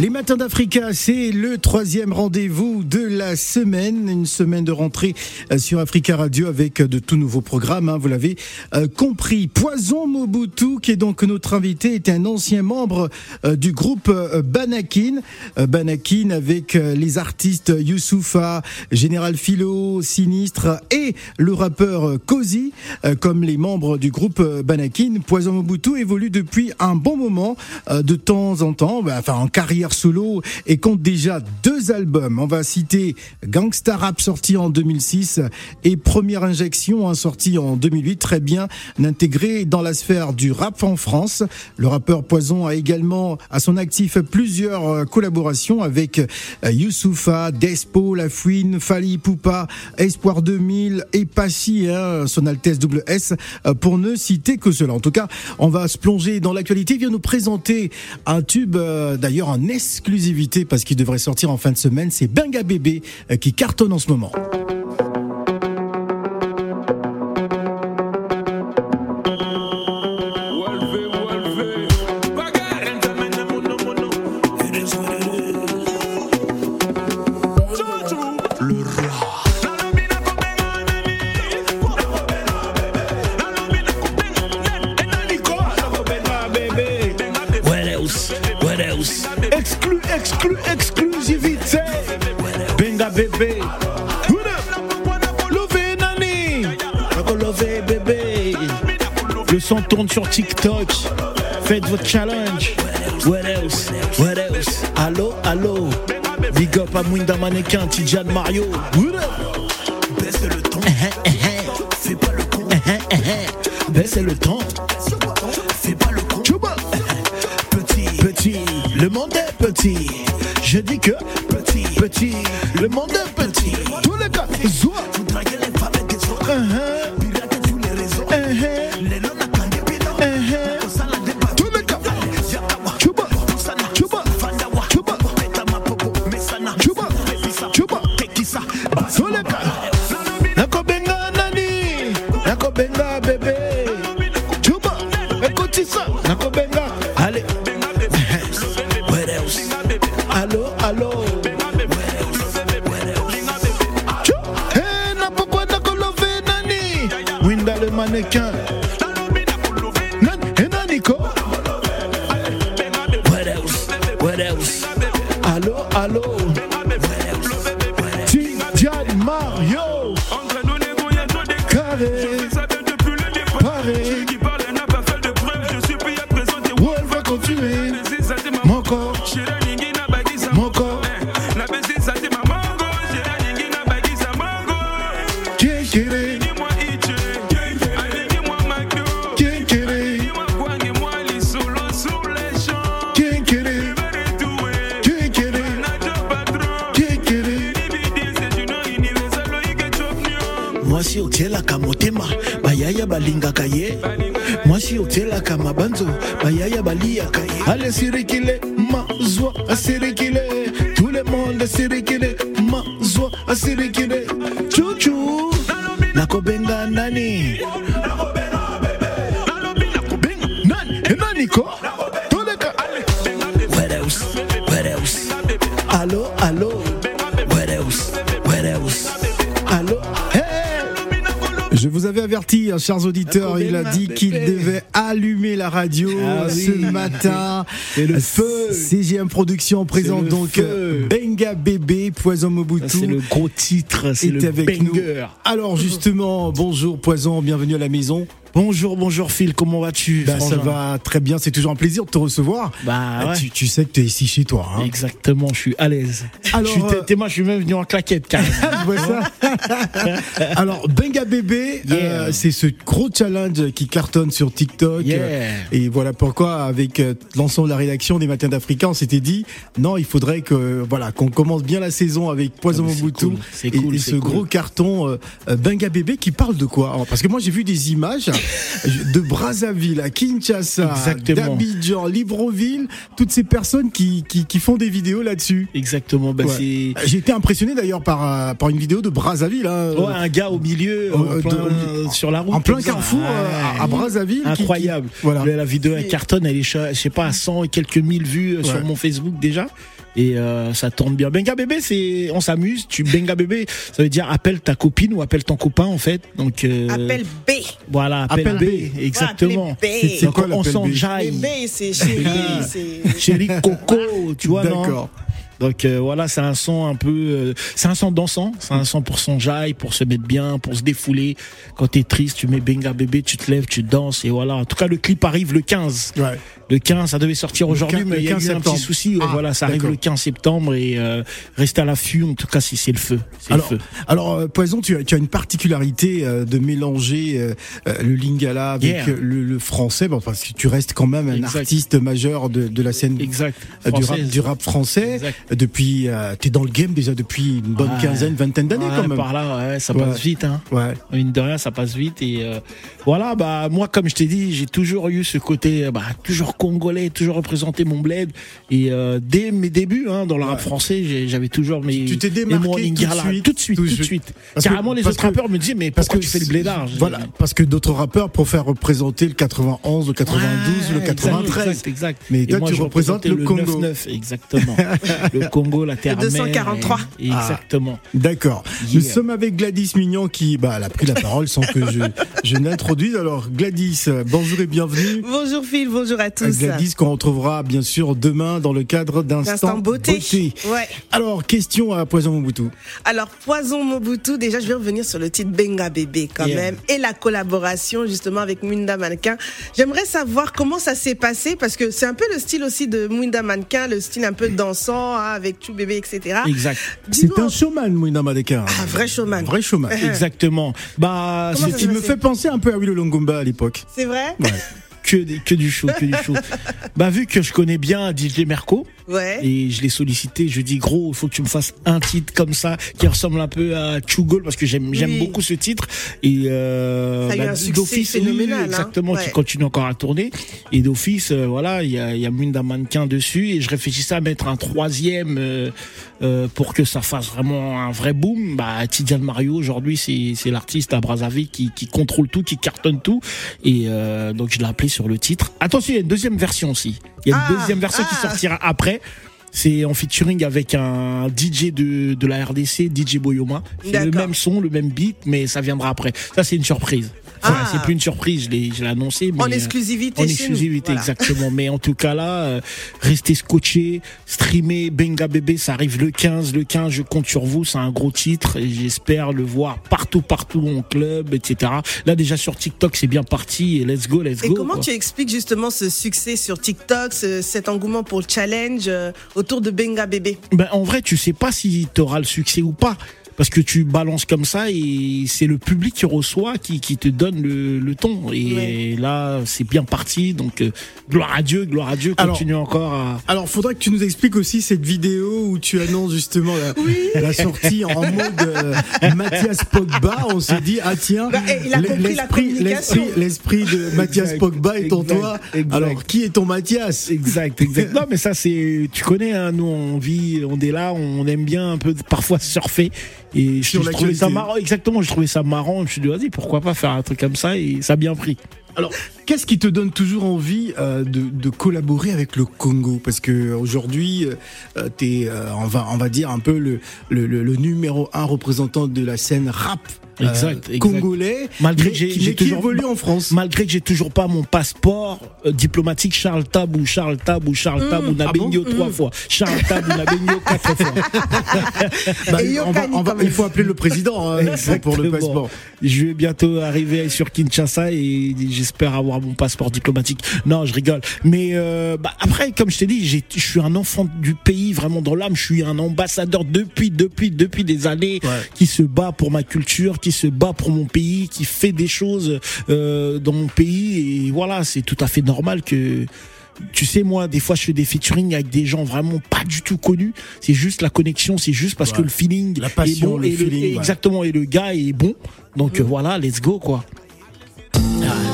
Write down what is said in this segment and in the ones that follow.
Les matins d'Africa, c'est le troisième rendez-vous de la semaine, une semaine de rentrée euh, sur Africa Radio avec euh, de tout nouveaux programmes. Hein, vous l'avez euh, compris. Poison Mobutu, qui est donc notre invité, est un ancien membre du groupe Banakin. Banakin avec les artistes Youssoufa, Général Philo, Sinistre et le rappeur Cozy comme les membres du groupe Banakin. Poison Mobutu évolue depuis un bon moment, de temps en temps, bah, enfin en carrière solo et compte déjà deux albums. On va citer Gangsta Rap sorti en 2006 et Première Injection hein, sorti en 2008, très bien intégré dans la sphère du rap en France. Le rappeur Poison a également à son actif plusieurs euh, collaborations avec euh, Youssoufa, Despo, La Fouine, Fali Poupa, Espoir 2000 et Pachi, hein, son Altesse double S, euh, pour ne citer que cela. En tout cas, on va se plonger dans l'actualité. Il vient nous présenter un tube, d'ailleurs un exclusivité parce qu'il devrait sortir en fin de semaine. C'est Benga Bébé euh, qui cartonne en ce moment. Tourne sur TikTok. Faites votre challenge. What else? What else? Allo, allo. Big up à Mwinda Mannequin, Tijan Mario. Baisse le ton. Fais pas le con. Baisse le ton. Fais pas le con. Petit, petit. Le monde est petit. Je dis que petit, petit. Le monde est Winda le mannequin. What else? What else? Allô, allô. Chers auditeurs, il a dit qu'il devait allumer la radio ah ce matin. Le feu. CGM Production présente donc Benga Bébé, Poison Mobutu. C'est le gros titre, c'est le avec banger. Nous. Alors justement, bonjour Poison, bienvenue à la maison. Bonjour, bonjour Phil, comment vas-tu? Bah, Ça va très bien, c'est toujours un plaisir de te recevoir. Bah, ouais. tu, sais que tu es ici chez toi. Hein. Exactement, je suis à l'aise. Alors, je suis, euh, moi, je suis même venu en claquette carrément. vois ça. Alors, Benga Bébé, euh, c'est ce gros challenge qui cartonne sur TikTok. Et voilà pourquoi, avec euh, l'ensemble de la rédaction des Matins d'Africa, on s'était dit, non, il faudrait que voilà qu'on commence bien la saison avec Poison ah, Mobutu et, ce gros carton Benga Bébé qui parle de quoi? Parce que moi, j'ai vu des images. De Brazzaville à Kinshasa, d'Abidjan, Libreville, toutes ces personnes qui, qui, font des vidéos là-dessus. Exactement. Bah J'ai été impressionné d'ailleurs par, euh, par une vidéo de Brazzaville. Hein. un gars au milieu, euh, sur la route. En plein carrefour à, Brazzaville. Incroyable. voilà. La vidéo, elle cartonne, elle est, je sais pas, à 100 et quelques mille vues sur mon Facebook déjà et euh, ça tourne bien. Benga bébé, c'est on s'amuse. Tu benga bébé, ça veut dire appelle ta copine ou appelle ton copain en fait. Donc euh, appelle B. Voilà, appelle, B. exactement. C'est quoi on s'enjaille. B, c'est chéri, chéri Coco, tu vois non donc euh, voilà, c'est un son un peu, euh, c'est un son dansant, c'est un son pour son jaille, pour se mettre bien, pour se défouler. Quand t'es triste, tu mets Benga bébé, tu te lèves, tu danses et voilà. En tout cas, le clip arrive le 15. Ouais. Le 15, ça devait sortir aujourd'hui, mais il y a eu un petit souci. Ah, voilà, ça arrive le 15 septembre et euh, reste à l'affût. En tout cas, si c'est le feu. Alors, le feu. alors euh, Poison, tu as, tu as une particularité de mélanger le lingala avec le, français, parce que tu restes quand même un artiste majeur de, de la scène exact. du, rap, du rap français. Exact depuis, euh, t'es dans le game déjà depuis une bonne quinzaine, vingtaine d'années quand même. Par là, ouais, ça passe vite. Hein. Ouais. Une de rien, ça passe vite. Et euh, voilà, bah moi, comme je t'ai dit, j'ai toujours eu ce côté, bah, toujours congolais, toujours représenté mon bled. Et euh, dès mes débuts hein, dans le rap français, j'avais toujours mes. Tu t'es démarqué tout, de suite, tout de suite, tout de suite. Carrément, les autres rappeurs me disaient, mais pourquoi que tu fais le blédard Voilà, parce que d'autres rappeurs préfèrent représenter le 91, le 92, le 93. Exact, exact. Mais toi, tu représentes le, Congo. 9 exactement. le Congo, la terre 243. Exactement. Ah, d'accord. Nous sommes avec Gladys Mignon qui bah, elle a pris la parole sans que je, je n'introduise. Alors Gladys, bonjour et bienvenue. Bonjour Phil, bonjour à tous. Gladys qu'on retrouvera bien sûr demain dans le cadre d'Instant beauté. Ouais. Alors question à Poison Mobutu. Alors Poison Mobutu, déjà je vais revenir sur le titre Benga Bébé quand même et la collaboration justement avec Munda Mannequin. J'aimerais savoir comment ça s'est passé parce que c'est un peu le style aussi de Munda Mannequin, le style un peu dansant hein, avec tout bébé, etc. Exact. C'est un showman, Mouina Madeka. Un vrai showman. Vrai showman. Exactement. Bah, il me fait penser un peu à Willow Longomba à l'époque. C'est vrai? Ouais. que, que du show, que du show. bah, vu que je connais bien DJ Merco, Ouais. Et je l'ai sollicité. Je dis gros, il faut que tu me fasses un titre comme ça qui ressemble un peu à Chugol parce que j'aime j'aime beaucoup ce titre. Et euh, ça a eu bah, un succès phénoménal. Hein. exactement, qui continue encore à tourner. Et d'office, euh, voilà, il y a y a d'un mannequin dessus et je réfléchissais à mettre un troisième euh, euh, pour que ça fasse vraiment un vrai boom. Bah Tidiane Mario aujourd'hui c'est c'est l'artiste à Brazzaville qui qui contrôle tout, qui cartonne tout. Et euh, donc je l'ai appelé sur le titre. Attention, il y a une deuxième version aussi. Il y a une ah, deuxième version qui ah. sortira après. C'est en featuring avec un DJ de, de la RDC, DJ Boyoma. C'est le même son, le même beat, mais ça viendra après. Ça, c'est une surprise. Ah. C'est plus une surprise, je l'ai, annoncé. Mais en exclusivité. En exclusivité, exactement. mais en tout cas là, euh, restez scotché, streamer Benga Bébé, ça arrive le 15. Le 15, je compte sur vous, c'est un gros titre et j'espère le voir partout, partout en club, etc. Là déjà sur TikTok, c'est bien parti et let's go, let's go. Et comment tu expliques justement ce succès sur TikTok, cet engouement pour le challenge euh, autour de Benga Bébé? Ben en vrai, tu sais pas si tu auras le succès ou pas parce que tu balances comme ça et c'est le public qui reçoit qui, qui te donne le, le ton. Et là c'est bien parti. Donc euh, gloire à Dieu gloire à Dieu. Continue encore à alors faudrait que tu nous expliques aussi cette vidéo où tu annonces justement la, sortie en mode euh, Mathias Pogba. On s'est dit ah tiens bah, l'esprit l'esprit de Mathias Pogba est en toi. alors qui est ton Mathias? Exact exact. Non mais ça c'est tu connais hein, nous on vit on est là on aime bien un peu parfois surfer et je, trouvais ça marrant, exactement, je trouvais ça marrant. Je me suis dit, vas-y, pourquoi pas faire un truc comme ça et ça a bien pris. Alors, qu'est-ce qui te donne toujours envie euh, de, de, collaborer avec le Congo? Parce que aujourd'hui, euh, tu es, euh, on, va, on va dire, un peu le, le, le, numéro un représentant de la scène rap exact, euh, congolais malgré que j'ai toujours évolué en France. malgré que j'ai toujours pas mon passeport euh, diplomatique Charles Tabou Charles Tabou Charles mmh. Tabou Nabegno ah trois mmh. fois. Charles Tabou Nabegno quatre fois. Bah, on va, on va, il faut appeler le président hein, pour le passeport. Je vais bientôt arriver sur Kinshasa et j'espère avoir mon passeport diplomatique. Non je rigole. Mais euh, bah, après comme je t'ai dit je suis un enfant du pays vraiment dans l'âme. Je suis un ambassadeur depuis depuis depuis des années qui se bat pour ma culture qui se bat pour mon pays, qui fait des choses euh, dans mon pays. Et voilà, c'est tout à fait normal que tu sais moi des fois je fais des featuring avec des gens vraiment pas du tout connus. C'est juste la connexion c'est juste parce que le feeling la passion, est bon le et feeling, exactement et le gars est bon. Donc mm. voilà let's go quoi. Ah.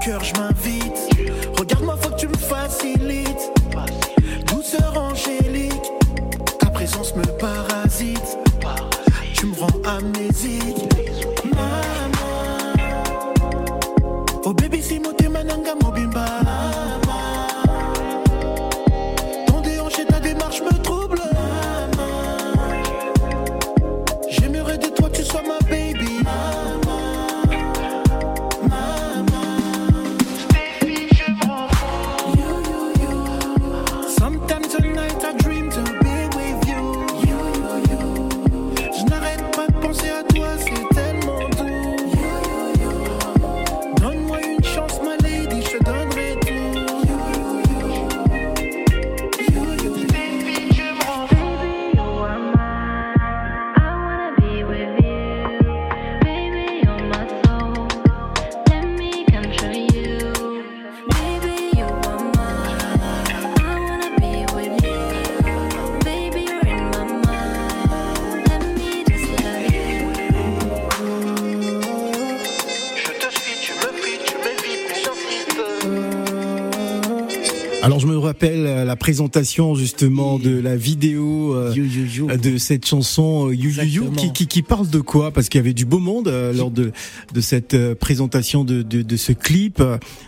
cœur, je m'invite. Regarde-moi, faut que tu me facilites. Douceur angélique, ta présence me parasite. Tu me rends amnésique. La présentation justement de la vidéo euh, de cette chanson euh, You, you, qui, qui, qui, parle de quoi? Parce qu'il y avait du beau monde euh, lors de, de cette présentation de, de, de ce clip.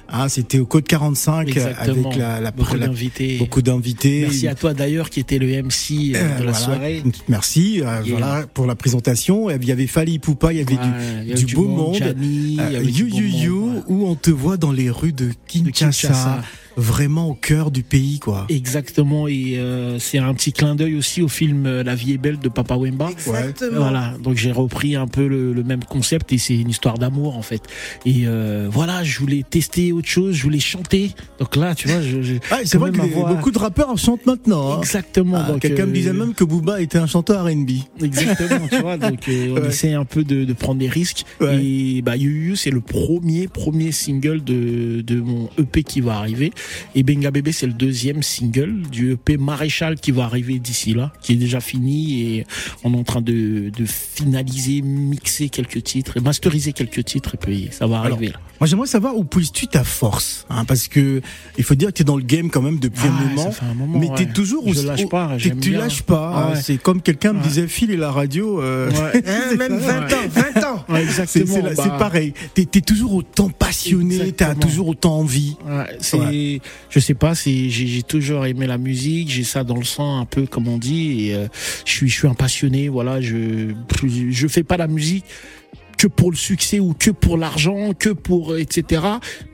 Ah, c'était au Code 45 avec la, la, beaucoup d'invités. Beaucoup d'invités. Merci à toi d'ailleurs qui était le MC de la soirée. Merci voilà pour la présentation. Il y avait Fali Poupa, il y avait du, du, beau monde. you, you, you, où on te voit dans les rues de Kinshasa vraiment au cœur du pays, quoi. Exactement, et euh, c'est un petit clin d'œil aussi au film euh, La vie est belle de Papa Wemba. Exactement. Voilà, donc j'ai repris un peu le, le même concept et c'est une histoire d'amour en fait. Et euh, voilà, je voulais tester autre chose, je voulais chanter. Donc là, tu vois, je, je ah, c'est vrai que beaucoup de rappeurs chantent maintenant. Hein. Exactement. Ah, Quelqu'un me disait même que Booba était un chanteur R&B. Exactement, tu vois. Donc on essaie un peu de, de prendre des risques. Et bah You c'est le premier premier single de de mon EP qui va arriver. Et Benga Bébé, c'est le deuxième single du EP Maréchal qui va arriver d'ici là, qui est déjà fini et on est en train de, de finaliser, mixer quelques titres et masteriser quelques titres et puis ça va arriver là. Moi, j'aimerais savoir où puisses-tu ta force, hein, parce que il faut dire que tu es dans le game quand même depuis un, moment, un, moment, mais tu es toujours je lâche pas, tu lâches pas. Hein, c'est comme quelqu'un me disait, Phil et la radio, euh, hein, même 20 ans, 20 ans. exactement. C'est bah... pareil. Tu es, toujours autant passionné, tu as toujours autant envie. c'est je sais pas, c'est j'ai toujours aimé la musique, j'ai ça dans le sang un peu comme on dit et euh, je suis je suis un passionné, voilà, je je fais pas la musique que pour le succès ou que pour l'argent, que pour etc.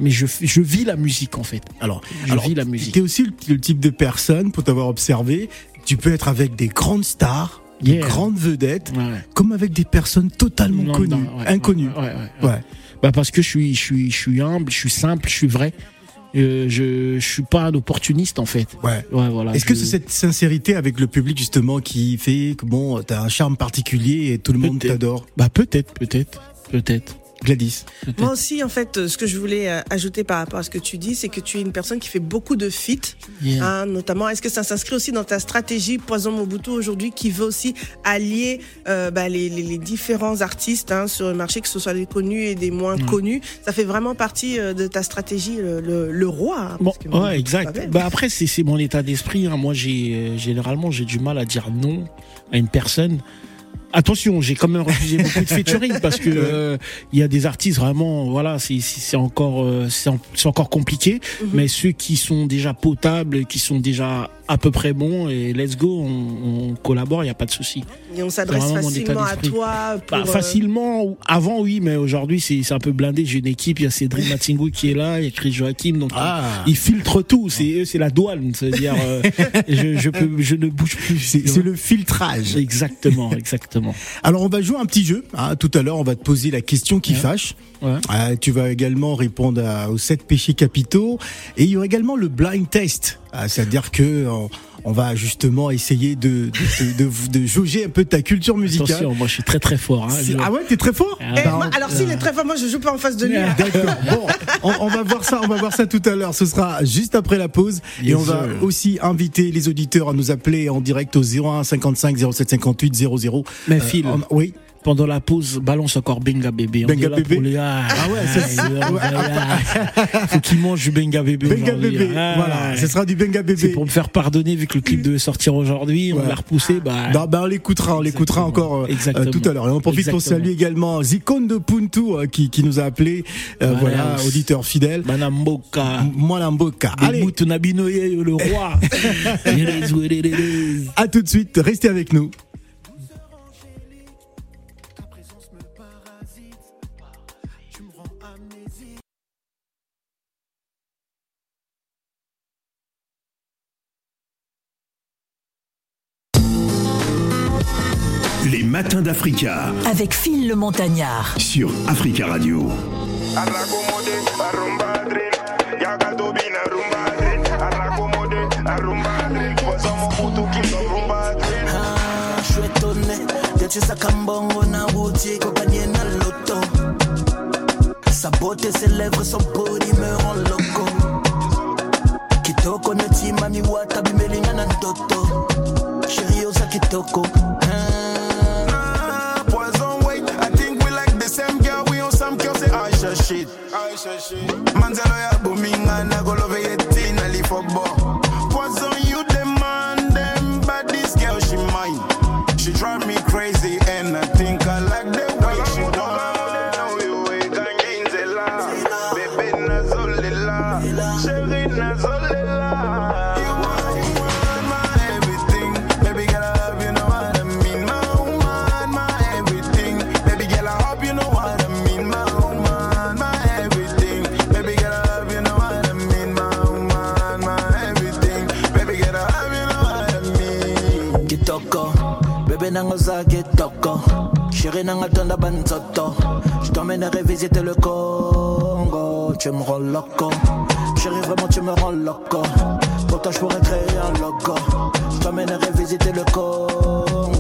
Mais je, je vis la musique en fait. Alors, je vis la musique. T'es aussi le, type de personne, pour t'avoir observé, tu peux être avec des grandes stars, des grandes vedettes, comme avec des personnes totalement connues, inconnues. Ouais, Bah parce que je suis, je suis, je suis humble, je suis simple, je suis vrai. Euh, je, je suis pas un opportuniste en fait. Ouais. ouais voilà. Est-ce que c'est cette sincérité avec le public justement qui fait que bon, t'as un charme particulier et tout le monde t'adore? Bah peut-être, peut-être, peut-être. Gladys. Moi aussi, en fait, ce que je voulais euh, ajouter par rapport à ce que tu dis, c'est que tu es une personne qui fait beaucoup de feats, Yeah. hein, notamment. Est-ce que ça s'inscrit aussi dans ta stratégie Poison Mobutu aujourd'hui, qui veut aussi allier euh, bah, les, les- les différents artistes hein, sur le marché, que ce soit des connus et des moins connus Ça fait vraiment partie euh, de ta stratégie, le, le- le roi. hein, Bon, parce que Mobutu, ouais, exact. Bah après, c'est mon état d'esprit. hein. Moi, j'ai euh, généralement j'ai du mal à dire non à une personne. Attention, j'ai quand même refusé beaucoup de featuring parce que euh, il y a des artistes vraiment, voilà, c'est encore euh, c'est en- c'est encore compliqué. Mhm. Mais ceux qui sont déjà potables, qui sont déjà à peu près bons, et let's go, on, on collabore, il y a pas de souci. Et on s'adresse facilement à toi. Pour, Bah, euh, facilement, avant oui, mais aujourd'hui c'est un peu blindé. J'ai une équipe, il y a Cédric Matingo qui est là, il y a Chris Joachim, donc Ah. ils filtrent tout. C'est c'est la douane, c'est-à-dire euh, je, je peux, je ne bouge plus. C'est le filtrage. Exactement, exactement. Alors on va jouer un petit jeu. hein. Tout à l'heure, on va te poser la question qui Ouais. fâche. Ouais. Ah, tu vas également répondre à- aux sept péchés capitaux. Et il y aura également le blind test. Ah, C'est-à-dire que on, on va justement essayer de, de, de, de jauger un peu ta culture musicale. Attention, moi je suis très très fort. Hein, Je- Ah ouais, t'es très fort Ah, eh, Bah, moi, alors s'il est très fort, moi je joue pas en face de lui. hein. D'accord. Bon, on, on va voir ça, on va voir ça tout à l'heure. Ce sera juste après la pause. Et on va sir. aussi inviter les auditeurs à nous appeler en direct au 01 55 07 58 00. Mais Phil, Euh, on- oui. Pendant la pause, balance encore Benga Bébé. On Benga Bébé. les- Ah, Ah ouais, ça, c'est- ouais. Faut qu'il mange du Benga Bébé. Benga bébé. Ah, Voilà. Ce sera du Benga C'est bébé. pour me faire pardonner vu que le clip devait sortir aujourd'hui. On l'a repoussé. Bah, Non, ben on l'écoutera, on l'écoutera encore euh, Exactement. tout à l'heure. Et on profite pour saluer également Zikon de Puntu euh, qui, qui nous a appelé. Euh, Voilà. voilà, auditeur fidèle. Madame Mboka. Mwalamboka. Allez, le roi. À tout de suite. Restez avec nous. Les matins d'Africa Avec Phil le Montagnard. sur Africa Radio. Puto qui rumba drill. Ah, je suis étonné de tu sais Kambongo na na loto. Sa beauté, ses lèvres, son body me rend loco. Kitoko ne timami watabi melinga na ndoto. Chérie oza kitoko. Ah, a shit. Man's a lawyer, booming, and I go love it. Chérie nangatonda banzoto. Je t'emmènerai visiter le Congo. Tu me rends loco. Chérie, vraiment, tu me rends loco. Pour toi, je pourrais créer un logo. Je t'emmènerai visiter le Congo.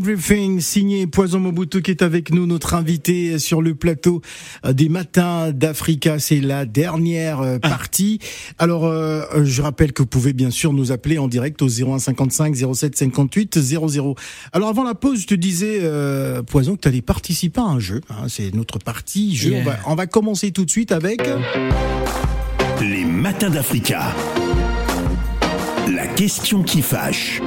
Everything, signé Poison Mobutu qui est avec nous, notre invité sur le plateau euh, des matins d'Africa. C'est la dernière euh, partie. Alors, euh, je rappelle que vous pouvez bien sûr nous appeler en direct au 01 55 07 58 00. Alors, avant la pause, je te disais, euh, Poison, que tu allais participer à un jeu. hein. C'est notre partie jeu. Yeah. On, va, on va commencer tout de suite avec... Les matins d'Africa. La question qui fâche.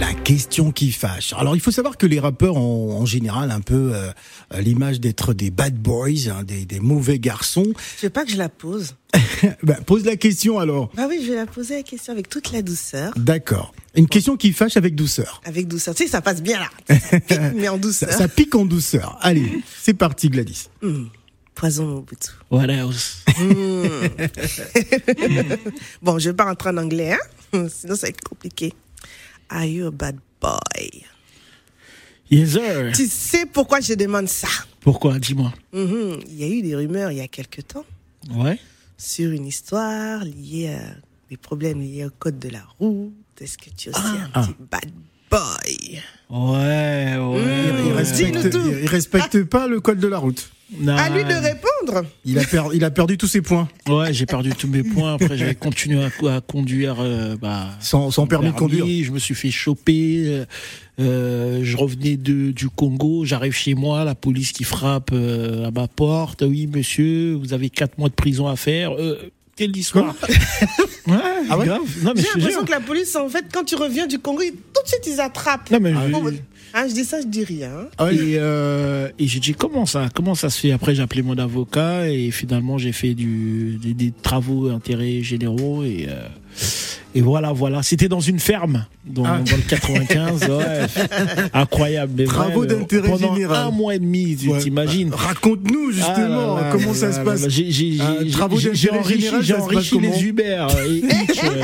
La question qui fâche. Alors il faut savoir que les rappeurs ont en général un peu euh, l'image d'être des bad boys, hein, des, des mauvais garçons. Je veux pas que je la pose? Bah, pose la question alors. Bah oui, je vais la poser la question avec toute la douceur. D'accord. Une question qui fâche avec douceur. Avec douceur. Tu sais, ça passe bien là. Ça pique, mais en douceur. Ça, ça pique en douceur. Allez, c'est parti Gladys. Hmm. Poison Mobutu. What else? Bon, je vais pas rentrer en anglais, hein? Sinon, ça va être compliqué. Are you a bad boy? Yes, sir. Tu sais pourquoi je demande ça? Pourquoi? Dis-moi. Mhm. Il y a eu des rumeurs il y a quelque temps Ouais. sur une histoire liée à des problèmes liés au code de la route. Est-ce que tu es aussi un Ah. petit bad boy? Ouais, ouais. Il Mmh. respecte, Dis-nous tout. il respecte pas le code de la route. Non. À lui de répondre. Il a, per- il a perdu tous ses points Ouais, j'ai perdu tous mes points. Après, j'avais continué à, à conduire. euh, bah, sans, sans permis de conduire. Je me suis fait choper. euh, euh, je revenais de, du Congo. J'arrive chez moi, la police qui frappe euh, à ma porte. Oui, monsieur, vous avez quatre mois de prison à faire. Euh, quelle histoire Ouais, Ah ouais grave. Non, mais J'ai l'impression que la police, en fait, quand tu reviens du Congo, tout de suite, ils attrapent. Non, mais Ah je- Hein, je dis ça, je dis rien. Ah. Et, euh, et j'ai dit comment ça comment ça se fait? Après j'ai appelé mon avocat et finalement j'ai fait du des, des travaux d'intérêt généraux et euh, et voilà voilà c'était dans une ferme dans, Ah. dans le 95 ouais. incroyable Travaux d'intérêt pendant général. un mois et demi tu Ouais. t'imagines Raconte-nous justement Ah là là comment là ça se passe. travaux j'ai- d'intérêt enrichi, général, j'ai les Uber et euh,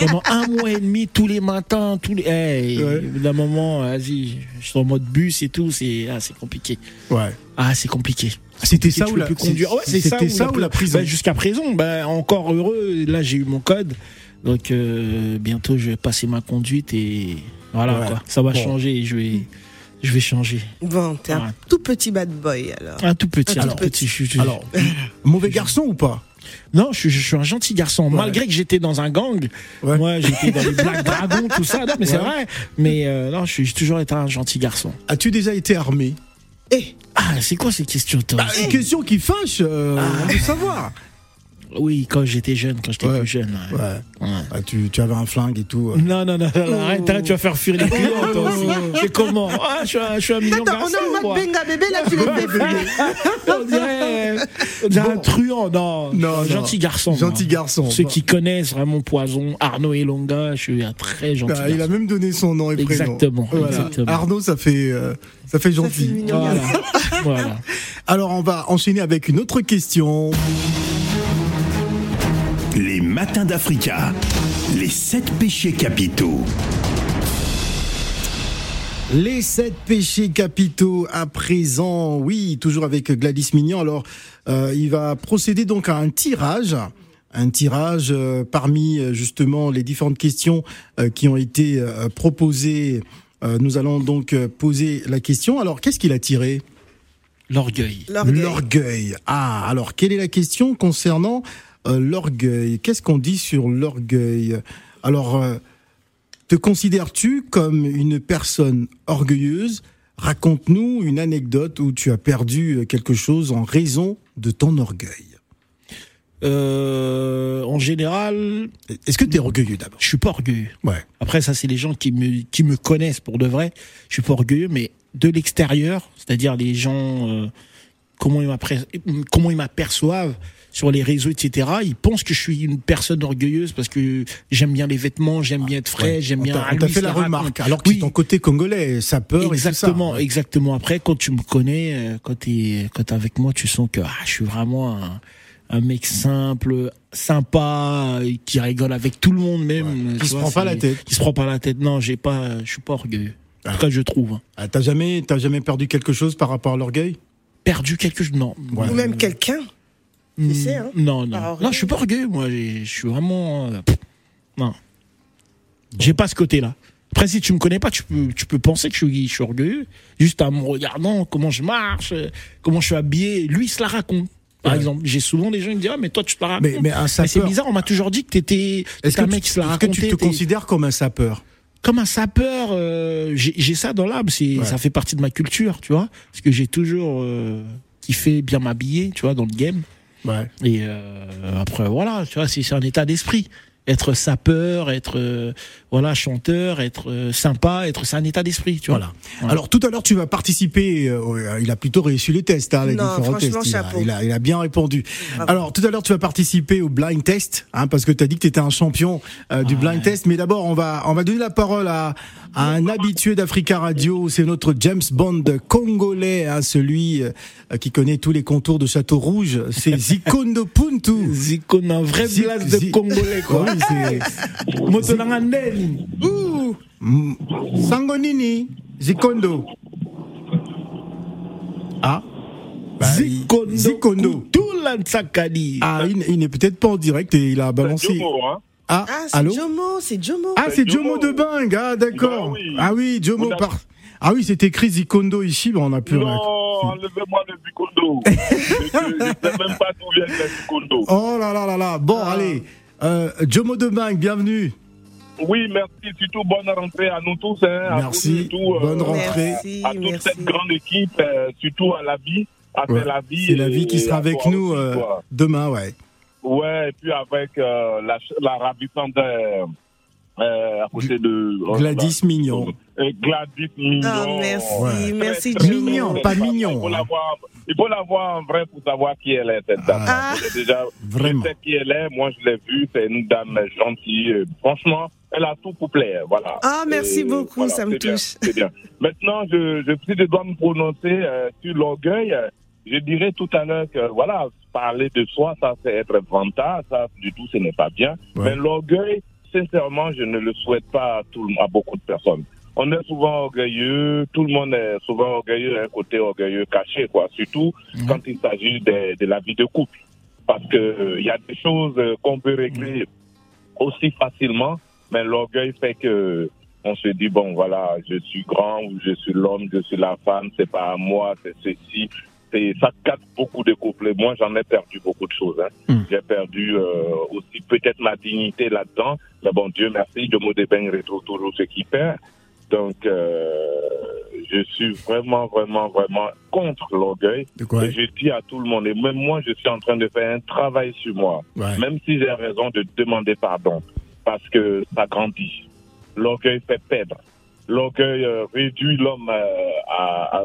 pendant un mois et demi tous les matins, tous les. Hey, Ouais. D'un moment, vas-y, je suis en mode bus et tout, c'est ah, compliqué. Ouais. Ah, c'est compliqué. C'était ça ou la conduire. Ouais, ça, C'était ça ou la prison Bah, Jusqu'à prison, bah, encore heureux. Là, j'ai eu mon code, donc euh, bientôt je vais passer ma conduite et voilà Ouais. quoi. Ça va Bon. changer. Je vais, je vais changer. Bon, t'es Ouais. un tout petit bad boy, alors. Un tout petit. Un tout alors, petit. je- je- Alors, mauvais garçon ou pas? Non, je, suis- je suis un gentil garçon. Malgré que j'étais dans un gang, Ouais. moi j'étais dans les Black Dragons, tout ça. Non, mais c'est vrai. Mais euh, non, je suis j'ai toujours été un gentil garçon. As-tu déjà été armé? Eh, Ah, c'est quoi ces questions, toi? Une question qui fâche, euh, on veut savoir. Oui, quand j'étais jeune, quand j'étais Ouais. plus jeune. ouais. Ouais. Ouais. Ah, tu, tu avais un flingue et tout. euh. Non, non, non, non, arrête, arrête, tu vas faire fuir les clients, toi aussi. C'est comment? Ah, je suis un, je suis un million attends, on garçon, est en mode moi. benga bébé, là, tu fuir. on dirait, dirait un truand, non. Non, gentil garçon. Gentil moi. garçon. Ceux qui connaissent vraiment Poison, Arnaud Elonga, je suis un très gentil Ah, il a garçon. même donné son nom et prénom. Exactement, Voilà. exactement. Arnaud, ça fait, euh, ça fait Ça fait gentil. Voilà. voilà. Alors, on va enchaîner avec une autre question. Les matins d'Africa. Les sept péchés capitaux. Les sept péchés capitaux à présent, oui, toujours avec Gladys Mignon. Alors, euh, il va procéder donc à un tirage, un tirage euh, parmi euh, justement les différentes questions euh, qui ont été euh, proposées. Euh, nous allons donc poser la question. Alors, qu'est-ce qu'il a tiré? L'orgueil. L'orgueil. L'orgueil. Ah, alors quelle est la question concernant euh, l'orgueil Qu'est-ce qu'on dit sur l'orgueil? Alors, euh, te considères-tu comme une personne orgueilleuse? Raconte-nous une anecdote où tu as perdu euh, quelque chose en raison de ton orgueil. Euh, en général, Est-ce que tu es orgueilleux d'abord? je suis pas orgueilleux. Ouais. Après, ça, c'est les gens qui me, qui me connaissent pour de vrai. Je suis pas orgueilleux, mais de l'extérieur, c'est-à-dire les gens, euh, comment ils m'appré- comment ils m'aperçoivent sur les réseaux, etc. Ils pensent que je suis une personne orgueilleuse parce que j'aime bien les vêtements, j'aime bien être frais, Ouais. j'aime bien. On t'a fait la remarque, alors que Oui. ton côté congolais, ça peur Exactement, ça. exactement. Après, quand tu me connais, euh, quand t'es, quand t'es avec moi, tu sens que ah, je suis vraiment un, un mec simple, sympa, euh, qui rigole avec tout le monde même. Ouais. Qui se vois, prend pas la tête. Qui se prend pas la tête. Non, j'ai pas, je suis pas orgueilleux. En Ah. tout cas, je trouve. hein. Ah, T'as jamais, t'as jamais perdu quelque chose par rapport à l'orgueil? Perdu quelque chose, non. Ouais. Ou même quelqu'un. Hmm, sais, hein, Non, non. Non, je suis pas orgueilleux, moi. Je suis vraiment. euh, pff, non. J'ai pas ce côté-là. Après, si tu me connais pas, tu peux, tu peux penser que je suis, je suis orgueilleux. Juste en me regardant comment je marche, euh, comment je suis habillé. Lui, il se la raconte. Par Ouais. exemple, j'ai souvent des gens qui me disent Ah, mais toi, tu te la racontes. Mais, mais un Mais c'est sapeur. bizarre, on m'a toujours dit que t'étais Est-ce t'étais que, un mec tu, qui se la est-ce que tu te t'es- considères comme un sapeur? Comme un sapeur, euh, j'ai j'ai ça dans l'âme, c'est Ouais. ça fait partie de ma culture, tu vois, parce que j'ai toujours euh, kiffé bien m'habiller, tu vois, dans le game. Ouais. Et euh, après, voilà, tu vois, c'est c'est un état d'esprit. être sapeur, être euh, voilà chanteur, être euh, sympa, être c'est un état d'esprit, tu vois. Voilà. Alors tout à l'heure, tu vas participer. euh, il a plutôt réussi les tests, hein, les Non, différents tests. Il a, il, a, il a bien répondu. Bravo. Alors tout à l'heure, tu vas participer au blind test, hein, parce que tu as dit que tu étais un champion euh, du blind test. Mais d'abord, on va on va donner la parole à un habitué d'Africa Radio. C'est notre James Bond congolais, hein, celui euh, qui connaît tous les contours de Château Rouge. C'est Zikondo Puntu. Zico, un vrai de Congolais, quoi. Oui, c'est. Ouh, Sangonini, Zikondo. Ah. Bah, Zikondo. Zikondo. Ntsakadi. Ah, il, il n'est peut-être pas en direct et il a balancé. Hein. Ah, Ah, c'est allô Jomo, c'est Jomo. Ah, c'est Jomo Jomo. de Bang. Ah, d'accord. Bah oui. Ah oui, Jomo par. Ah oui, c'est écrit Zikondo ici, mais on a plus. Non, enlevez-moi le Zikondo. je ne sais même pas d'où vient le Zikondo. Oh là là là là. Bon, Ah. allez. Euh, Jomo de Bang, bienvenue. Oui, merci. Surtout bonne rentrée à nous tous. Hein, à Merci. euh, Bonne rentrée. Merci, À toute merci. cette grande équipe, euh, surtout à la vie. À Ouais, C'est la vie. C'est la vie qui sera avec nous euh, demain, ouais. Ouais, et puis avec euh, la, la ravissante euh, euh, à côté de Gladys Mignon. Euh, Gladys Mignon. Ah, merci, Ouais. merci Très. Mignon, pas mignon, Il faut hein. l'avoir- il faut l'avoir en vrai pour savoir qui elle est, cette dame. Ah. C'est déjà, Vraiment. Je sais qui elle est. Moi, je l'ai vue. C'est une dame gentille. Euh, Franchement, elle a tout pour plaire. Voilà. Ah, merci Et beaucoup, ça me c'est bien, touche. C'est bien. Maintenant, je, je, je dois me prononcer euh, sur l'orgueil, euh, je dirais tout à l'heure que, voilà, parler de soi, ça, c'est être vantard. Ça, du tout, ce n'est pas bien. Ouais. Mais l'orgueil, sincèrement, je ne le souhaite pas à, tout, le- à beaucoup de personnes. On est souvent orgueilleux, tout le monde est souvent orgueilleux, un côté orgueilleux caché, quoi. Surtout quand il s'agit de, de la vie de couple. Parce que euh, il y a des choses euh, qu'on peut régler aussi facilement, mais l'orgueil fait que on se dit bon voilà, je suis grand ou je suis l'homme, je suis la femme, c'est pas à moi, c'est ceci. C'est ça casse beaucoup de couples. Moi, j'en ai perdu beaucoup de choses. Hein. Mm. J'ai perdu euh, aussi peut-être ma dignité là-dedans. Mais bon, Dieu merci, de mot débaigne retrouve toujours ce qui perd. Donc, euh, je suis vraiment, vraiment, vraiment contre l'orgueil. Et je dis à tout le monde, et même moi, je suis en train de faire un travail sur moi, Ouais. même si j'ai raison de demander pardon, parce que ça grandit. L'orgueil fait perdre. L'orgueil euh, réduit l'homme à, à-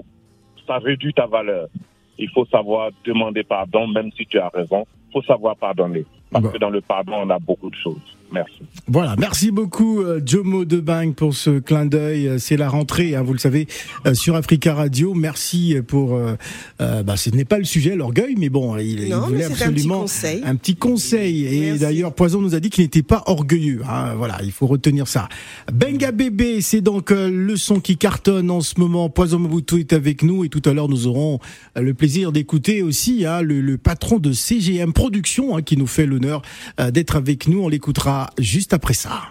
Ça réduit ta valeur. Il faut savoir demander pardon, même si tu as raison. Il faut savoir pardonner. Parce que dans le pardon, on a beaucoup de choses. Merci. Voilà, merci beaucoup euh, Jomo de Bang pour ce clin d'œil. Euh, C'est la rentrée, hein, vous le savez, euh, sur Africa Radio. Merci pour. euh, bah, ce n'est pas le sujet, l'orgueil, mais bon, il, il Non, voulait mais c'est un petit absolument conseil. un petit conseil. Et d'ailleurs, Poison nous a dit qu'il n'était pas orgueilleux. hein. voilà, il faut retenir ça. Benga Bébé, c'est donc euh, le son qui cartonne en ce moment. Poison Mobutu est avec nous et tout à l'heure nous aurons le plaisir d'écouter aussi hein, le, le patron de CGM Productions hein, qui nous fait l'honneur d'être avec nous. On l'écoutera juste après ça.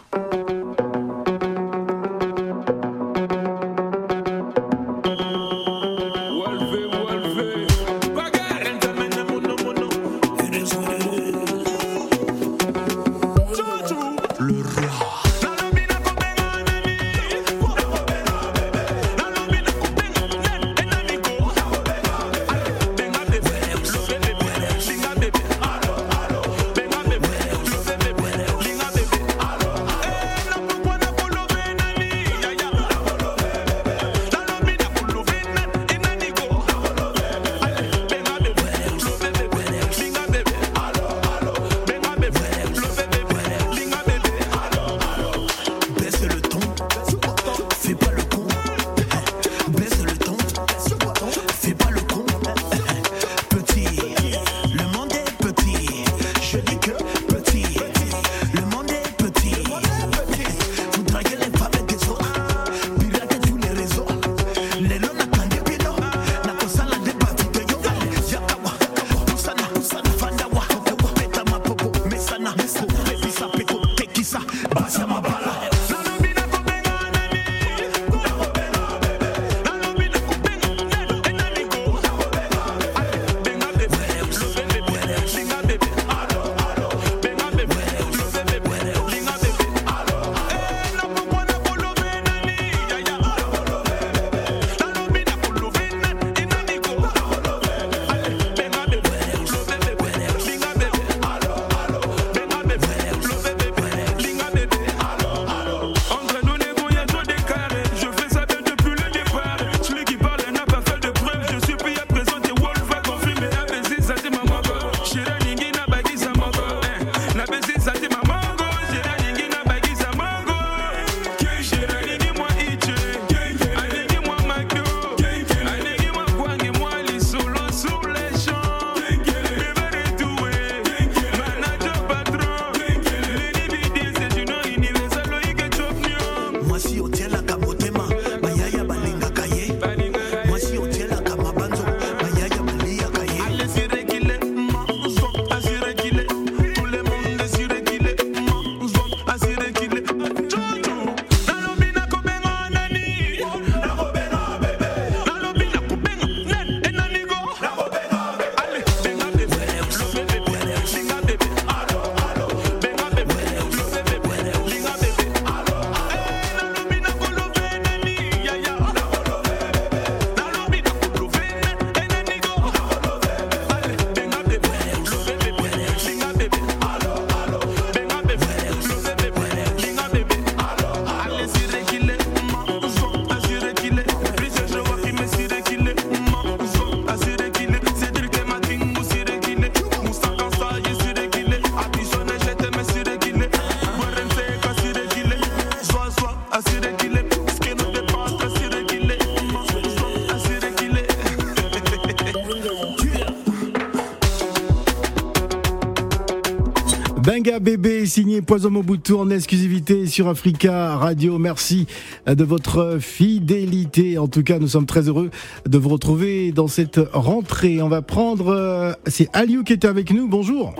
Benga Bébé, signé Poison Mobutu en exclusivité sur Africa Radio. Merci de votre fidélité. En tout cas, nous sommes très heureux de vous retrouver dans cette rentrée. On va prendre, euh, c'est Aliou qui était avec nous. Bonjour.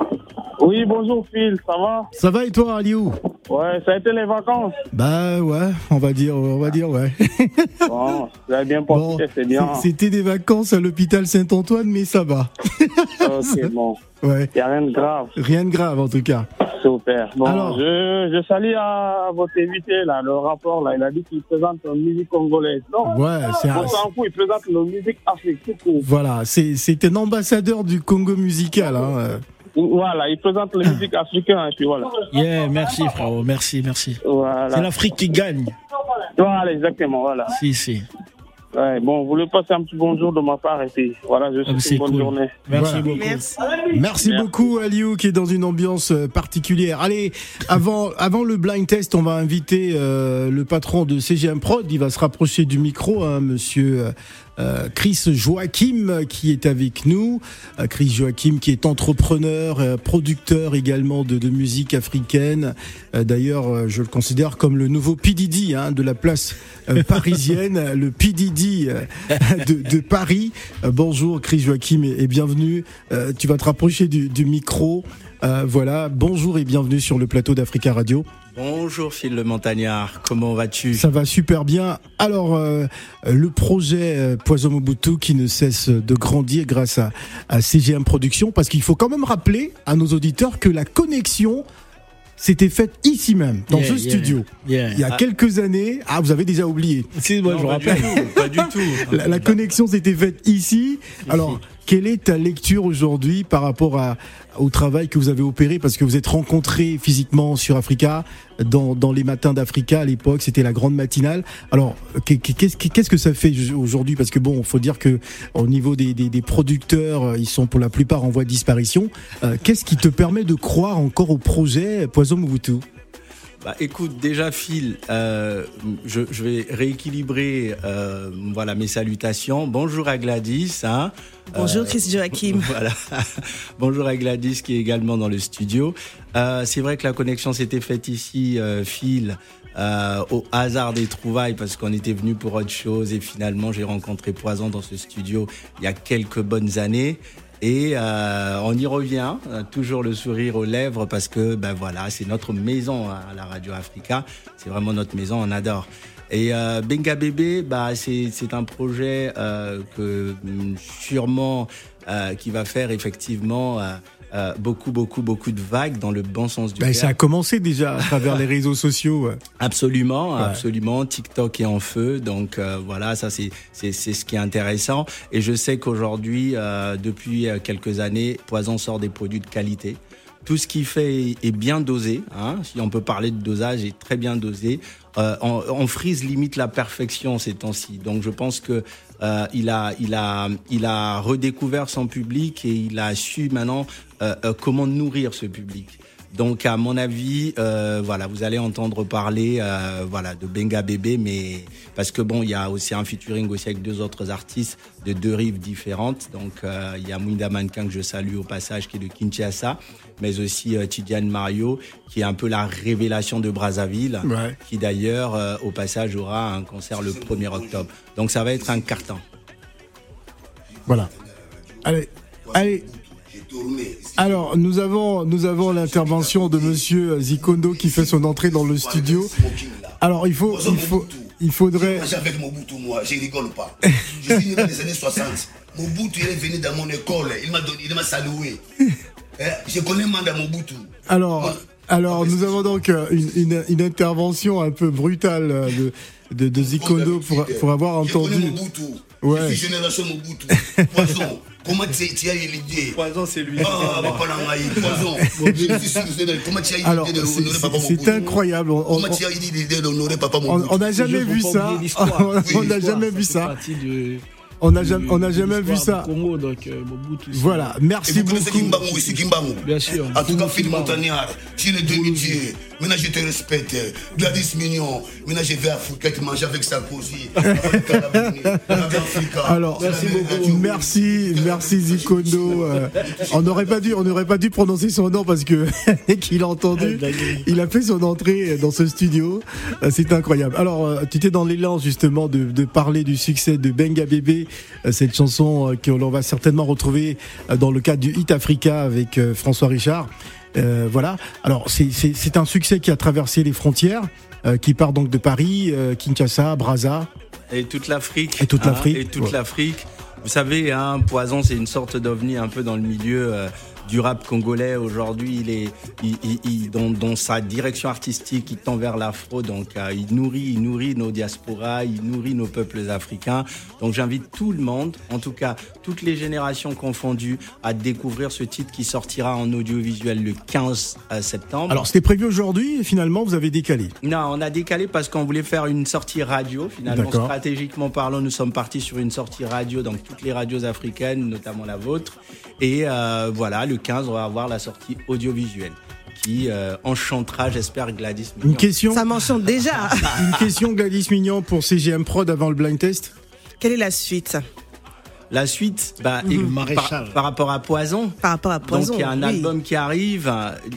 Oui, bonjour Phil, ça va? Ça va et toi, Aliou Ouais, ça a été les vacances. Bah ouais, on va dire, on va dire ouais. Bon, avez bien profité, c'est bien. C'était des vacances à l'hôpital Saint-Antoine, mais ça va. ok, bon. Ouais. N'y a rien de grave. Rien de grave en tout cas. Super. Bon, Alors je, je salue à votre invité, là, le rapport, là. Il a dit qu'il présente la musique congolaise. Non Ouais, c'est un- il présente la musique africaine. Voilà, c'est c'est un ambassadeur du Congo musical. Hein. Voilà, il présente la musique africaine, et puis voilà. Yeah, merci frérot, merci, merci. Voilà. C'est l'Afrique qui gagne. Voilà, exactement, voilà. Si, si. Ouais, bon, vous voulez passer un petit bonjour de ma part, et puis voilà, je vous Ah, souhaite une bonne cool. journée. Merci Voilà. beaucoup. Merci. Merci, beaucoup Aliou qui est dans une ambiance euh, particulière. Allez, avant, avant le blind test, on va inviter euh, le patron de CGM Prod. Il va se rapprocher du micro, hein, monsieur euh, Chris Joachim euh, qui est avec nous. Euh, Chris Joachim qui est entrepreneur, euh, producteur également de, de musique africaine. Euh, D'ailleurs, euh, je le considère comme le nouveau PDD hein, de la place euh, parisienne, le PDD euh, de, de Paris. Euh, bonjour Chris Joachim et, et bienvenue. Euh, tu vas te rapprocher du, du micro. Euh, voilà, bonjour et bienvenue sur le plateau d'Africa Radio. Bonjour Phil le Montagnard, comment vas-tu? Ça va super bien. Alors, euh, le projet euh, Poison Mobutu qui ne cesse de grandir grâce à, à CGM Productions, parce qu'il faut quand même rappeler à nos auditeurs que la connexion s'était faite ici même, dans Yeah, ce yeah, studio. yeah. Il y a Ah. quelques années. Ah, vous avez déjà oublié. Si, moi, Non, je du rappelle. tout, pas du tout. La, la connexion s'était faite ici. Alors, quelle est ta lecture aujourd'hui par rapport à, au travail que vous avez opéré? Parce que vous êtes rencontrés physiquement sur Africa, dans, dans les matins d'Africa à l'époque, c'était la grande matinale. Alors, qu'est- qu'est-ce que ça fait aujourd'hui? Parce que bon, faut dire que au niveau des, des, des producteurs, euh, ils sont pour la plupart en voie de disparition. Euh, Qu'est-ce qui te permet de croire encore au projet Poison Mobutu? Bah, écoute, déjà Phil, euh, je, je vais rééquilibrer euh, voilà mes salutations. Bonjour à Gladys. Hein, Bonjour Euh, Chris Joachim. Voilà. Bonjour à Gladys qui est également dans le studio. Euh, c'est vrai que la connexion s'était faite ici, euh, Phil, euh, au hasard des trouvailles parce qu'on était venu pour autre chose et finalement j'ai rencontré Poison dans ce studio il y a quelques bonnes années. Et euh, on y revient, euh, toujours le sourire aux lèvres parce que ben voilà, c'est notre maison hein, à la Radio Africa. C'est vraiment notre maison, on adore. Et euh, Benga Bébé, bah c'est un projet euh, que sûrement euh, qui va faire effectivement euh, beaucoup beaucoup beaucoup de vagues dans le bon sens du ben, terme. Ça a commencé déjà à travers les réseaux sociaux. ouais. Absolument, Ouais. absolument. TikTok est en feu, donc euh, voilà, ça c'est c'est c'est ce qui est intéressant. Et je sais qu'aujourd'hui, euh, depuis quelques années, Poison sort des produits de qualité. Tout ce qu'il fait est- est bien dosé. Hein, si on peut parler de dosage, est très bien dosé. Euh, on, on frise limite la perfection ces temps-ci. Donc je pense que euh, il a il a il a redécouvert son public et il a su maintenant euh, euh, comment nourrir ce public. Donc à mon avis, euh, voilà, vous allez entendre parler, euh, voilà, de Benga Bébé, mais parce que bon, il y a aussi un featuring aussi avec deux autres artistes de deux rives différentes. Donc euh, il y a Mwinda Mannequin que je salue au passage, qui est de Kinshasa, mais aussi Tidiane Mario, qui est un peu la révélation de Brazzaville, Ouais. qui d'ailleurs au passage aura un concert le 1er octobre. Donc ça va être un carton. Voilà. Allez, allez. Alors, nous avons, nous avons l'intervention de monsieur Zikondo qui fait son entrée dans le studio. Alors, il faut, il faut, il faudrait. Avec Mobutu, moi, je rigole pas. Je suis né dans les années 60. Mobutu, il est venu dans mon école. Il m'a donné, il m'a salué. Eh, Je connais Manda Mobutu. Alors, alors, nous avons donc euh, une, une, une intervention un peu brutale euh, de, de, de Zikondo pour, pour avoir entendu. Mobutu. Ouais. Je suis génération Mobutu. Poison. Comment tu tu as eu l'idée? Poison, c'est lui. Ah, papa Nangaï, poison. Comment tu as eu Alors, l'idée de c'est- honorer papa c'est Mobutu c'est incroyable. Comment tu as eu l'idée d'honorer papa On Mobutu on n'a jamais vu ça. On n'a jamais vu ça. On n'a jamais, on n'a de jamais vu ça. Congo, donc euh, Mobutu, Voilà, Et merci vous connaissez beaucoup. Kimbangu? Ici, Kimbangu Bien sûr. En tout cas. Phil Montagnard, tu es le demi-dieu. Maintenant, je te respecte. Gladys Mignon. Maintenant, je vais à Fouquet manger avec Sarkozy. Avec. Alors, meilleure radio. merci, merci Zikondo. Euh, on n'aurait pas dû, on n'aurait pas dû prononcer son nom parce que dès qu'il a entendu, il a fait son entrée dans ce studio. Euh, C'est incroyable. Alors, euh, tu étais dans l'élan justement de, de parler du succès de Benga Bébé, cette chanson que l'on va certainement retrouver dans le cadre du Hit Africa avec François Richard. Euh, voilà. Alors, c'est- un succès qui a traversé les frontières, euh, qui part donc de Paris, euh, Kinshasa, Brazza. Et toute l'Afrique. Et toute hein, l'Afrique, Et toute ouais. l'Afrique. Vous savez, hein, Poison, c'est une sorte d'ovni un peu dans le milieu euh, du rap congolais. Aujourd'hui, il est, il, il- il- dans, dans sa direction artistique, il tend vers l'afro. Donc, euh, il nourrit, il nourrit nos diasporas, il nourrit nos peuples africains. Donc, j'invite tout le monde, en tout cas toutes les générations confondues, à découvrir ce titre qui sortira en audiovisuel le 15 septembre. Alors, c'était prévu aujourd'hui et finalement, vous avez décalé. Non, on a décalé parce qu'on voulait faire une sortie radio. Finalement, stratégiquement parlant, nous sommes partis sur une sortie radio dans toutes les radios africaines, notamment la vôtre. Et euh, voilà, le 15, on va avoir la sortie audiovisuelle qui euh, enchantera, j'espère, Gladys. Une Mignon. question. Ça m'enchante déjà. Une question, Gladys Mignon, pour CGM Prod avant le blind test. Quelle est la suite? La suite, bah, Mhm. et Le par, maréchal. par rapport à Poison. Par rapport à Poison. Donc il y a un oui. album qui arrive,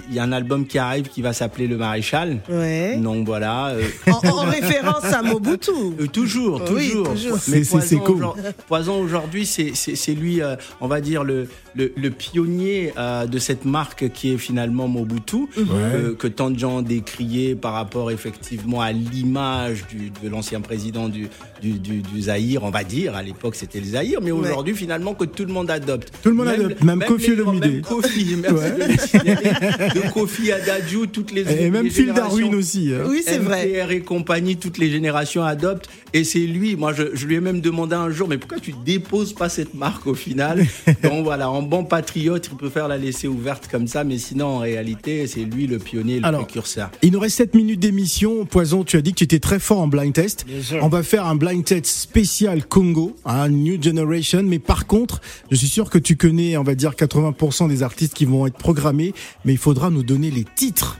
il y a un album qui arrive qui va s'appeler Le Maréchal. Ouais. Donc voilà. euh, En, en référence à Mobutu. Euh, toujours, Oui, toujours. Mais c'est- Poison, cool. aujourd- Poison aujourd'hui, c'est lui, euh, on va dire le le, le pionnier euh, de cette marque qui est finalement Mobutu, que, que tant de gens ont décrié par rapport effectivement à l'image de l'ancien président du, du, du, du Zaïre, on va dire. À l'époque, c'était le Zaïre, mais aujourd'hui, finalement, que tout le monde adopte. Tout le monde adopte, même Kofi Olomide. Même Kofi, merci Ouais. de Kofi à Dadju, toutes les Et même Phil Darwin aussi. hein. Oui, c'est vrai. MTR et compagnie, toutes les générations adoptent. Et c'est lui, moi je, je lui ai même demandé un jour, mais pourquoi tu déposes pas cette marque au final Donc voilà, en bon patriote, il peut faire la laisser ouverte comme ça, mais sinon en réalité, c'est lui le pionnier, le Alors, précurseur. Il nous reste 7 minutes d'émission. Poison, tu as dit que tu étais très fort en blind test. Bien sûr. On va faire un blind test spécial Congo, un New Generation. Mais par contre, je suis sûr que tu connais, on va dire, 80% des artistes qui vont être programmés. Mais il faudra nous donner les titres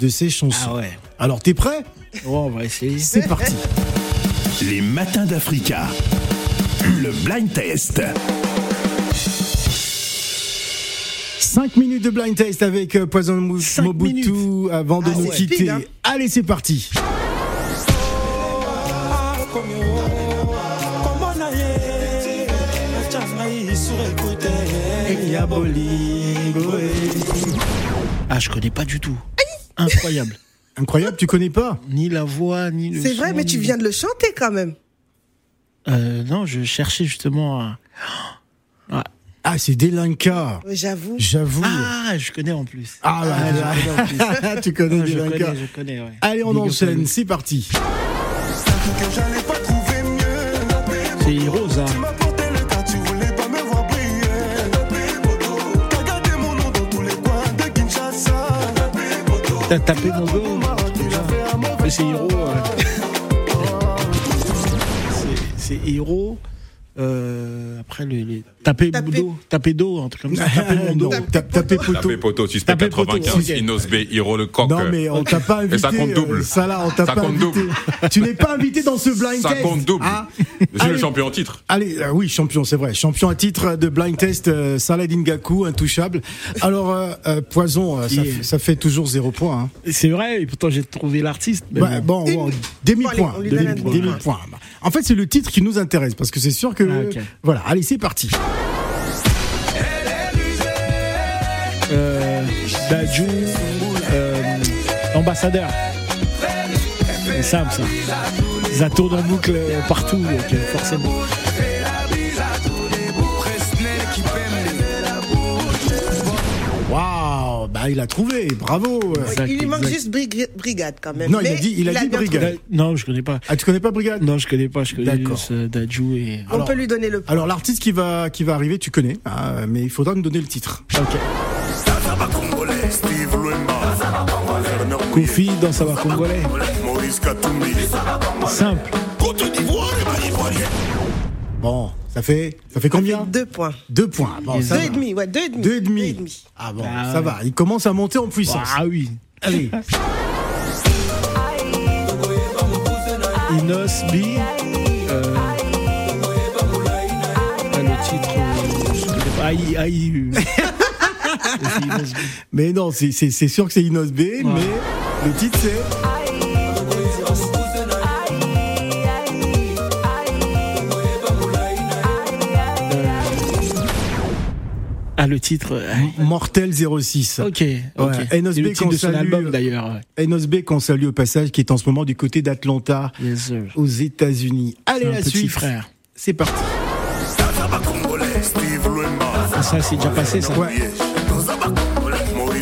de ces chansons. Ah ouais. Alors, t'es prêt? Ouais, on va essayer. C'est parti. Les matins d'Africa. Le blind test. 5 minutes de blind test avec euh, Poison Mou- Cinq Mobutu minutes. avant de Ah, nous quitter. speed, hein. Allez, c'est parti. Ah, je connais pas du tout. Incroyable. Incroyable, tu connais pas Ni la voix, ni le C'est vrai, mais tu viens de le chanter quand même. Euh, non, je cherchais justement à... Ah, Ah, c'est Delinka. J'avoue. J'avoue. Ah, je connais en plus. Ah, bah, je connais en plus. tu connais Ah, je Delinka. connais, je connais, ouais. Allez, on Big enchaîne, c'est parti. C'est Heroes, hein. T'as tapé mon dos c'est Hero. ouais. C'est- Hero. Euh, après, le, les... taper Taper. dos. Taper dos, un truc comme ça. Taper mon dos. Non, tape- tapez poteau. Tapé poteau, suspect Tapé poteau, 95, ok. Inos B, Hiro le coq. Non, mais on t'a pas invité. Et ça compte double. euh, ça là, on t'a Ça pas compte invité. tu n'es pas invité dans ce blind Ça test. compte double. Ah. Je suis le champion en titre. Allez, euh, oui, champion, c'est vrai. Champion à titre de blind test, euh, Salah Dingaku, intouchable. Alors, euh, euh, Poison, euh, ça, fait, ça fait toujours zéro point. Hein. C'est vrai, et pourtant j'ai trouvé l'artiste. bon. demi-point. Demi-point. En fait, c'est le titre qui nous intéresse parce que c'est sûr que. Ah. Voilà, allez, c'est parti. Euh, Dadju, euh, ambassadeur. C'est simple ça. Ça tourne en boucle euh, partout, donc euh, forcément. Waouh, bah il a trouvé, bravo. Exact, il lui manque exact. juste brig- brigade quand même. Non, il a dit- il a dit brigade. trouvé. Da- Non, je connais pas. Ah, tu connais pas Brigade? Non, je connais pas. Je connais juste euh, et. On peut lui donner le point. Alors l'artiste qui va qui va arriver, tu connais, hein, mais il faudra nous donner le titre. Ok. Kofi dans Sava Congolais. Simple. Bon, ça fait ça fait combien Deux points. Deux points. Bon, ça Deux et demi, ouais, deux et demi. Deux et demi. Deux et demi. Ah bon, Ah ça ouais. va. Il commence à monter en puissance. Ah oui. Allez. Inos B. Euh, le titre. euh, je connais pas. Aïe, aïe. Mais non, c'est- sûr que c'est Inos B, mais le titre c'est. Ah, le titre. euh, Mortel 06. Ok, ok. Ouais. Enos C'est le B titre qu'on de son salue. album d'ailleurs. ouais. Enos B qu'on salue au passage, qui est en ce moment du côté d'Atlanta, Yes, aux États-Unis. Allez, la petit suite. frère. C'est parti. Ah, ça, c'est déjà passé, ça.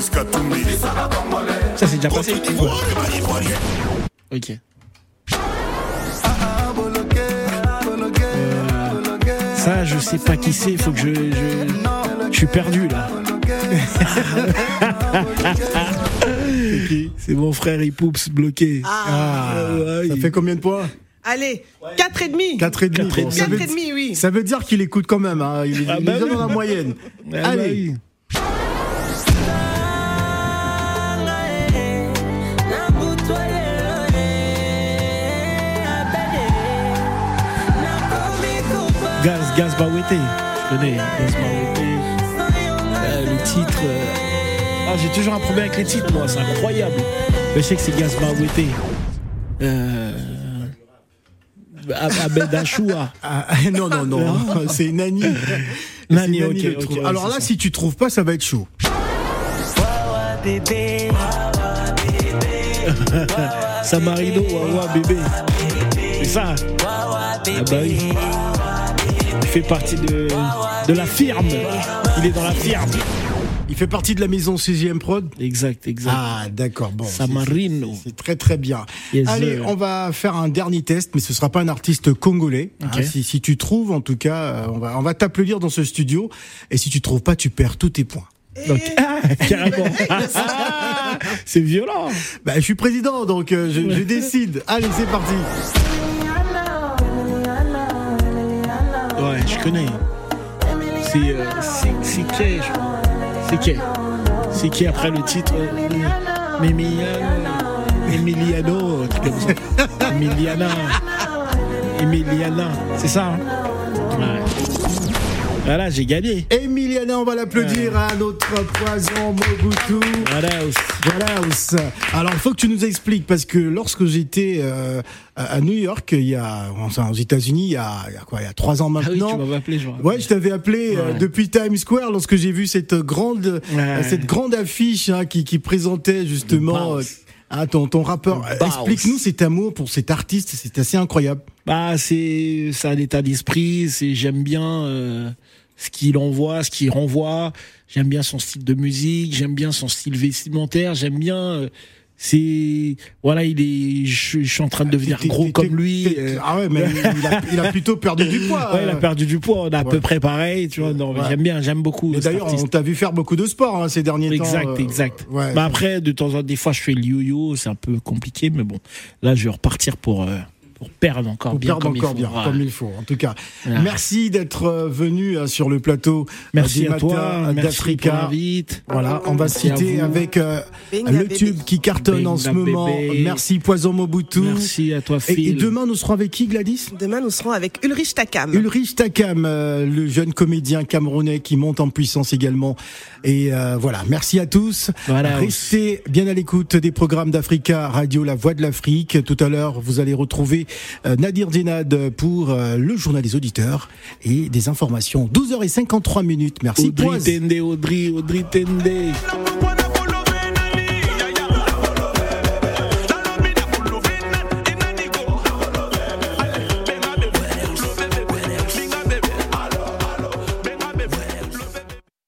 Ça, c'est déjà passé. Ok. Euh, ça, je sais pas qui c'est. Faut que je, je, je suis perdu là. C'est mon frère, il poups bloqué. Ah, ouais, ça il- fait combien de points Allez, 4 et demi. 4 et demi. Quatre et Bon, demi. ça veut- Quatre et demi, oui. Ça veut dire qu'il écoute quand même. Hein. Il, est- Ah il bah est déjà oui. dans la moyenne. Ah bah Allez. Gaz, Gaz Bawete. Je connais. Gaz Bawete. Euh, le titre. euh, Ah, j'ai toujours un problème avec les titres, moi. C'est incroyable. Mais je sais que c'est Gaz Bawete. Euh... Ab- Abel Dachoua. Ah, non, non, non. c'est Nani. Nani, ouais, Alors là, ça. si tu trouves pas, ça va être chaud. Samarino, Wawa, bébé. C'est ça. Ah bah oui. Il fait partie de, de la firme. Il est dans la firme. Il fait partie de la maison 6ème Prod Exact, exact. Ah, d'accord. Bon, c'est- Samarino. C'est très très bien. Yes, Allez, on va faire un dernier test, mais ce sera pas un artiste congolais. Hein. si, si tu trouves, en tout cas, euh, on va, on va t'applaudir dans ce studio. Et si tu trouves pas, tu perds tous tes points. Donc, ah, carrément. Ah, c'est violent. Bah, je suis président, donc euh, je, je décide. Allez, c'est parti. Je connais. C'est euh, c'est- Kay, je crois? C'est Kay. C'est Kay après le titre. euh. Emiliano, un truc comme ça. Emiliana. Emiliana. C'est ça, hein? Ouais. Voilà, j'ai gagné. Emiliana, on va l'applaudir à notre poison Mobutu. Voilà, Voilà. Alors, il faut que tu nous expliques parce que lorsque j'étais euh, à New York, il y a, enfin, aux États-Unis, il y a, il y a quoi, il y a trois ans Ah oui, maintenant. tu m'avais appelé, je. Ouais, je t'avais appelé euh, depuis Times Square lorsque j'ai vu cette grande, cette grande affiche hein, qui, qui présentait justement ah, ton, ton rappeur. Explique-nous cet amour pour cet artiste, c'est assez incroyable. Bah, c'est c'est un état d'esprit. C'est j'aime bien euh, ce qu'il envoie, ce qu'il renvoie. J'aime bien son style de musique. J'aime bien son style vestimentaire. J'aime bien. euh, c'est voilà, il est. Je, je suis en train de devenir t'es- gros comme lui. euh. Ah ouais, mais il a, il a plutôt perdu du poids. Ouais, il a euh. perdu du poids. On a à Ouais. peu près pareil, tu vois. Non, Ouais. j'aime bien, j'aime beaucoup. D'ailleurs, on t'a vu faire beaucoup de sport hein, ces derniers Exact, temps. euh, exact. ouais. Bah après, de temps en temps, des fois, je fais le yo-yo, c'est un peu compliqué, mais bon, là, je vais repartir pour euh, pour perdre encore Pour bien perdre comme encore il faut. bien, Voilà. comme il faut. En tout cas, Voilà. merci d'être euh, venu euh, sur le plateau. euh, Merci du à toi, d'Africa. Voilà, on va Merci citer avec euh, le tube qui cartonne en ce moment. bébé. Merci Poison Mobutu. Merci à toi, Et, Phil. et demain, nous serons avec qui, Gladys? Demain, nous serons avec Ulrich Takam. Ulrich Takam, euh, le jeune comédien camerounais qui monte en puissance également. Et euh, voilà, merci à tous. Voilà. Restez bien à l'écoute des programmes d'Africa Radio, La Voix de l'Afrique. Tout à l'heure, vous allez retrouver Nadir Djenad pour euh, le journal des auditeurs et des informations. 12h53 minutes. Merci. Audrey. Tende, Audrey, Audrey Tende.